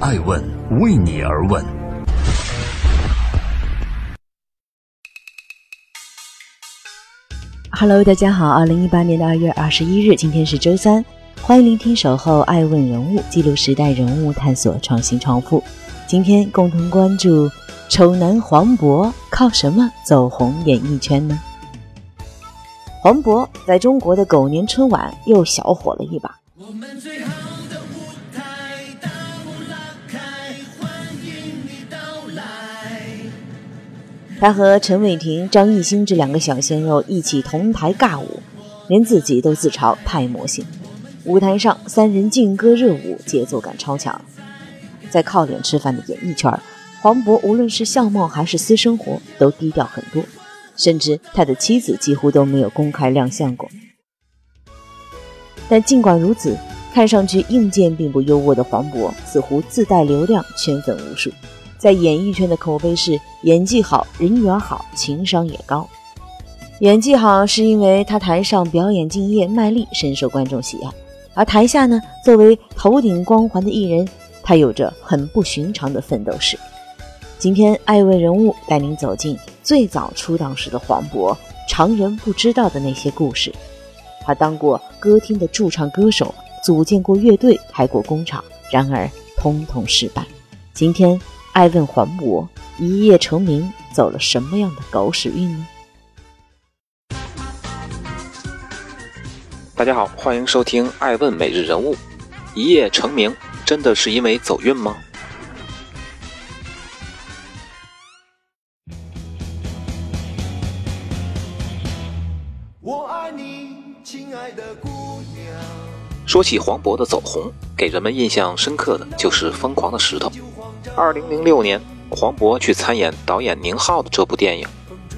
爱问为你而问。Hello，大家好，二零一八年的二月二十一日，今天是周三，欢迎聆听《守候爱问人物》，记录时代人物，探索创新创富。今天共同关注丑男黄渤靠什么走红演艺圈呢？黄渤在中国的狗年春晚又小火了一把。我们最好他和陈伟霆、张艺兴这两个小鲜肉一起同台尬舞，连自己都自嘲太魔性。舞台上三人劲歌热舞，节奏感超强。在靠脸吃饭的演艺圈，黄渤无论是相貌还是私生活都低调很多，甚至他的妻子几乎都没有公开亮相过。但尽管如此，看上去硬件并不优渥的黄渤，似乎自带流量，圈粉无数。在演艺圈的口碑是演技好、人缘好、情商也高。演技好是因为他台上表演敬业、卖力，深受观众喜爱；而台下呢，作为头顶光环的艺人，他有着很不寻常的奋斗史。今天，爱问人物带您走进最早出道时的黄渤，常人不知道的那些故事。他当过歌厅的驻唱歌手，组建过乐队，开过工厂，然而通通失败。今天。爱问黄渤一夜成名，走了什么样的狗屎运呢？大家好，欢迎收听《爱问每日人物》。一夜成名，真的是因为走运吗？我爱你，亲爱的姑娘。说起黄渤的走红，给人们印象深刻的就是《疯狂的石头》。二零零六年，黄渤去参演导演宁浩的这部电影，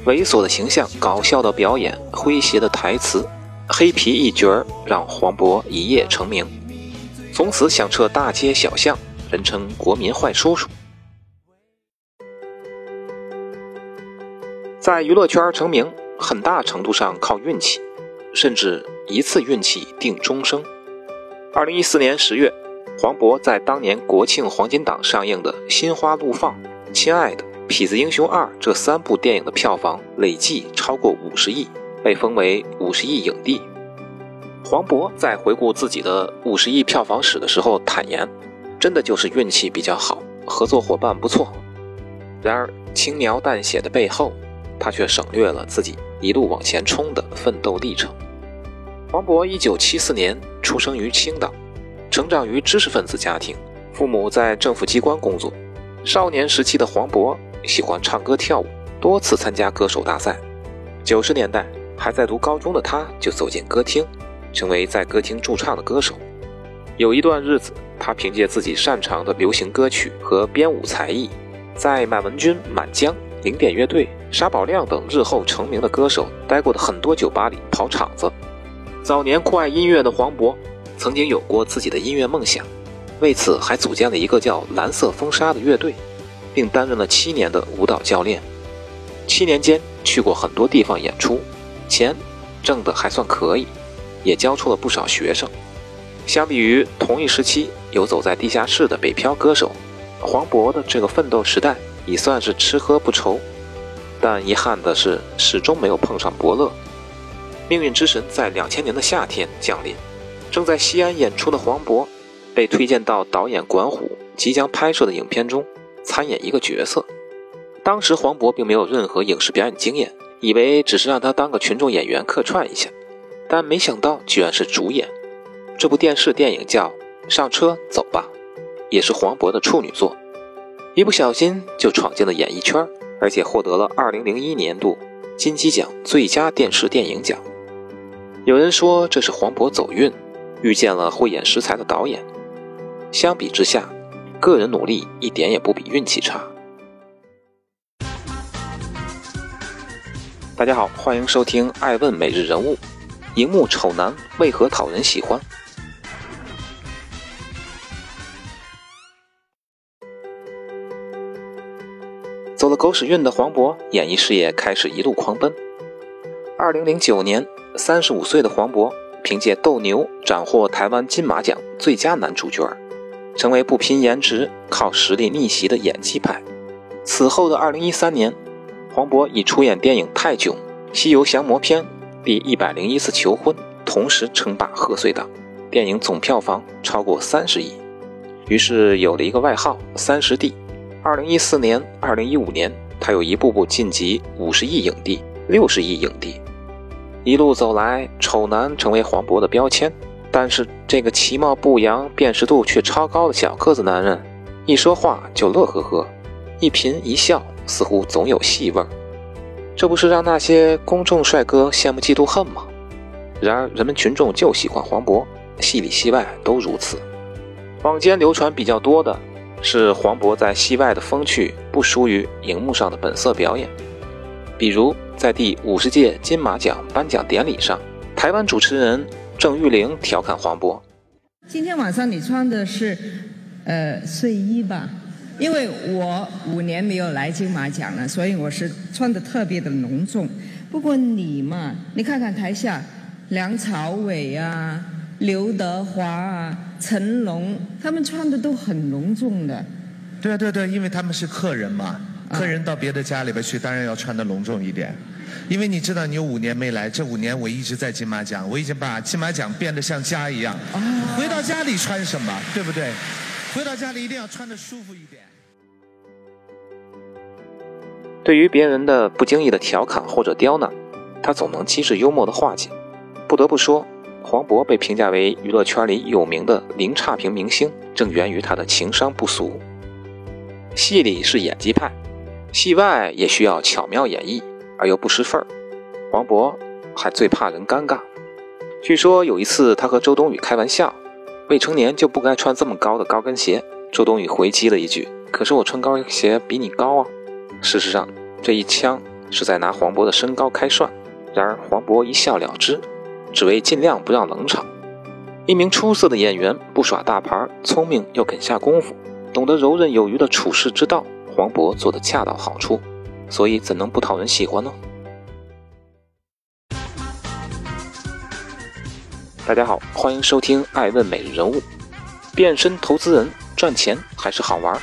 猥琐的形象、搞笑的表演、诙谐的台词，黑皮一角让黄渤一夜成名，从此响彻大街小巷，人称“国民坏叔叔”。在娱乐圈成名，很大程度上靠运气，甚至一次运气定终生。二零一四年十月。黄渤在当年国庆黄金档上映的《心花怒放》《亲爱的》《痞子英雄二》这三部电影的票房累计超过五十亿，被封为五十亿影帝。黄渤在回顾自己的五十亿票房史的时候坦言：“真的就是运气比较好，合作伙伴不错。”然而轻描淡写的背后，他却省略了自己一路往前冲的奋斗历程。黄渤一九七四年出生于青岛。成长于知识分子家庭，父母在政府机关工作。少年时期的黄渤喜欢唱歌跳舞，多次参加歌手大赛。九十年代还在读高中的他，就走进歌厅，成为在歌厅驻唱的歌手。有一段日子，他凭借自己擅长的流行歌曲和编舞才艺，在满文军、满江、零点乐队、沙宝亮等日后成名的歌手待过的很多酒吧里跑场子。早年酷爱音乐的黄渤。曾经有过自己的音乐梦想，为此还组建了一个叫“蓝色风沙”的乐队，并担任了七年的舞蹈教练。七年间去过很多地方演出，钱挣得还算可以，也教出了不少学生。相比于同一时期游走在地下室的北漂歌手，黄渤的这个奋斗时代已算是吃喝不愁。但遗憾的是，始终没有碰上伯乐。命运之神在两千年的夏天降临。正在西安演出的黄渤，被推荐到导演管虎即将拍摄的影片中参演一个角色。当时黄渤并没有任何影视表演经验，以为只是让他当个群众演员客串一下，但没想到居然是主演。这部电视电影叫《上车走吧》，也是黄渤的处女作。一不小心就闯进了演艺圈，而且获得了2001年度金鸡奖最佳电视电影奖。有人说这是黄渤走运。遇见了慧眼识才的导演，相比之下，个人努力一点也不比运气差。大家好，欢迎收听《爱问每日人物》。荧幕丑男为何讨人喜欢？走了狗屎运的黄渤，演艺事业开始一路狂奔。二零零九年，三十五岁的黄渤。凭借《斗牛》斩获台湾金马奖最佳男主角，成为不拼颜值、靠实力逆袭的演技派。此后的二零一三年，黄渤以出演电影《泰囧》《西游降魔篇》《第一百零一次求婚》同时称霸贺岁档，电影总票房超过三十亿，于是有了一个外号“三十帝”。二零一四年、二零一五年，他又一步步晋级五十亿影帝、六十亿影帝。一路走来，丑男成为黄渤的标签。但是这个其貌不扬、辨识度却超高的小个子男人，一说话就乐呵呵，一颦一笑似乎总有戏味儿。这不是让那些公众帅哥羡慕嫉妒恨吗？然而人们群众就喜欢黄渤，戏里戏外都如此。坊间流传比较多的。是黄渤在戏外的风趣不输于荧幕上的本色表演，比如在第五十届金马奖颁奖典礼上，台湾主持人郑玉玲调侃黄渤：“今天晚上你穿的是呃睡衣吧？因为我五年没有来金马奖了，所以我是穿的特别的隆重。不过你嘛，你看看台下梁朝伟啊。”刘德华啊，成龙，他们穿的都很隆重的。对啊，对对，因为他们是客人嘛，客人到别的家里边去，当然要穿的隆重一点。因为你知道，你有五年没来，这五年我一直在金马奖，我已经把金马奖变得像家一样。啊回到家里穿什么，对不对？回到家里一定要穿的舒服一点。对于别人的不经意的调侃或者刁难，他总能机智幽默的化解。不得不说。黄渤被评价为娱乐圈里有名的零差评明星，正源于他的情商不俗。戏里是演技派，戏外也需要巧妙演绎而又不失份儿。黄渤还最怕人尴尬。据说有一次他和周冬雨开玩笑：“未成年就不该穿这么高的高跟鞋。”周冬雨回击了一句：“可是我穿高跟鞋比你高啊！”事实上，这一枪是在拿黄渤的身高开涮。然而黄渤一笑了之。只为尽量不让冷场。一名出色的演员，不耍大牌，聪明又肯下功夫，懂得游刃有余的处世之道。黄渤做得恰到好处，所以怎能不讨人喜欢呢？大家好，欢迎收听《爱问每日人物》。变身投资人赚钱还是好玩？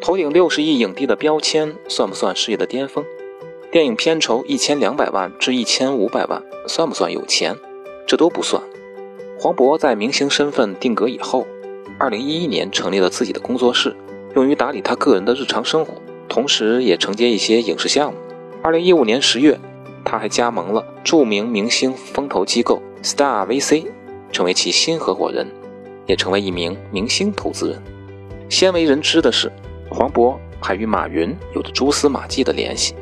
头顶六十亿影帝的标签算不算事业的巅峰？电影片酬一千两百万至一千五百万算不算有钱？这都不算。黄渤在明星身份定格以后，二零一一年成立了自己的工作室，用于打理他个人的日常生活，同时也承接一些影视项目。二零一五年十月，他还加盟了著名明星风投机构 Star VC，成为其新合伙人，也成为一名明星投资人。鲜为人知的是。黄渤还与马云有着蛛丝马迹的联系，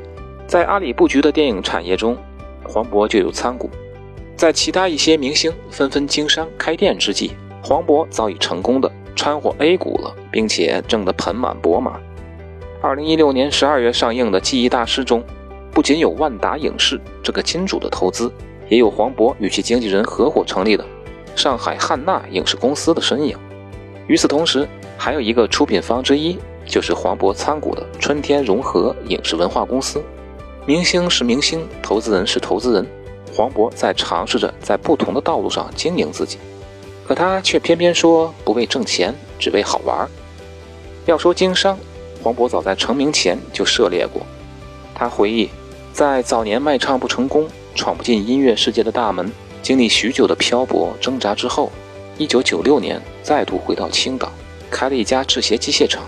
在阿里布局的电影产业中，黄渤就有参股。在其他一些明星纷纷经商开店之际，黄渤早已成功的掺和 A 股了，并且挣得盆满钵满。二零一六年十二月上映的《记忆大师》中，不仅有万达影视这个金主的投资，也有黄渤与其经纪人合伙成立的上海汉纳影视公司的身影。与此同时，还有一个出品方之一。就是黄渤参股的春天融合影视文化公司，明星是明星，投资人是投资人，黄渤在尝试着在不同的道路上经营自己，可他却偏偏说不为挣钱，只为好玩。要说经商，黄渤早在成名前就涉猎过。他回忆，在早年卖唱不成功，闯不进音乐世界的大门，经历许久的漂泊挣扎之后，一九九六年再度回到青岛，开了一家制鞋机械厂。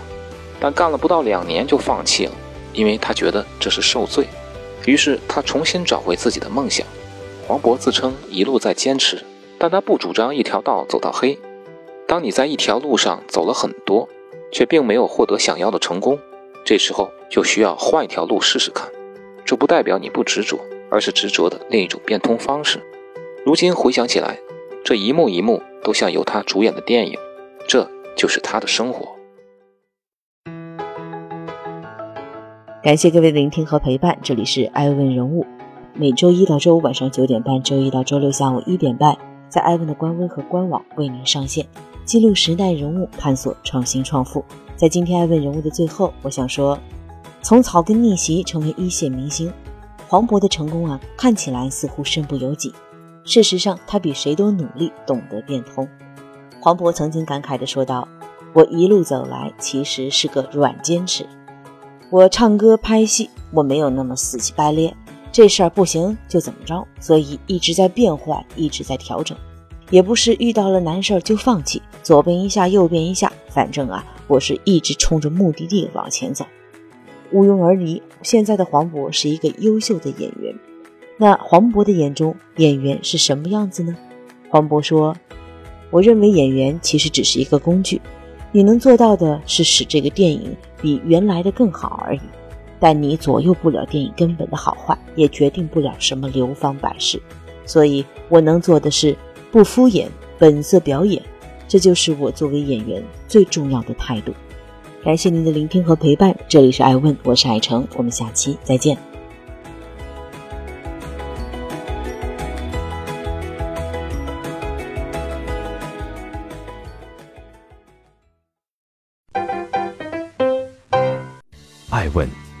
但干了不到两年就放弃了，因为他觉得这是受罪。于是他重新找回自己的梦想。黄渤自称一路在坚持，但他不主张一条道走到黑。当你在一条路上走了很多，却并没有获得想要的成功，这时候就需要换一条路试试看。这不代表你不执着，而是执着的另一种变通方式。如今回想起来，这一幕一幕都像由他主演的电影，这就是他的生活。感谢各位聆听和陪伴，这里是爱问人物，每周一到周五晚上九点半，周一到周六下午一点半，在艾问的官微和官网为您上线，记录时代人物，探索创新创富。在今天艾问人物的最后，我想说，从草根逆袭成为一线明星，黄渤的成功啊，看起来似乎身不由己，事实上，他比谁都努力，懂得变通。黄渤曾经感慨地说道：“我一路走来，其实是个软坚持。我唱歌、拍戏，我没有那么死乞白咧。这事儿不行就怎么着，所以一直在变换，一直在调整。也不是遇到了难事儿就放弃，左边一下，右边一下，反正啊，我是一直冲着目的地往前走。毋庸而疑，现在的黄渤是一个优秀的演员。那黄渤的眼中，演员是什么样子呢？黄渤说：“我认为演员其实只是一个工具，你能做到的是使这个电影比原来的更好而已。”但你左右不了电影根本的好坏，也决定不了什么流芳百世。所以我能做的是不敷衍，本色表演，这就是我作为演员最重要的态度。感谢您的聆听和陪伴，这里是爱问，我是爱成，我们下期再见。爱问。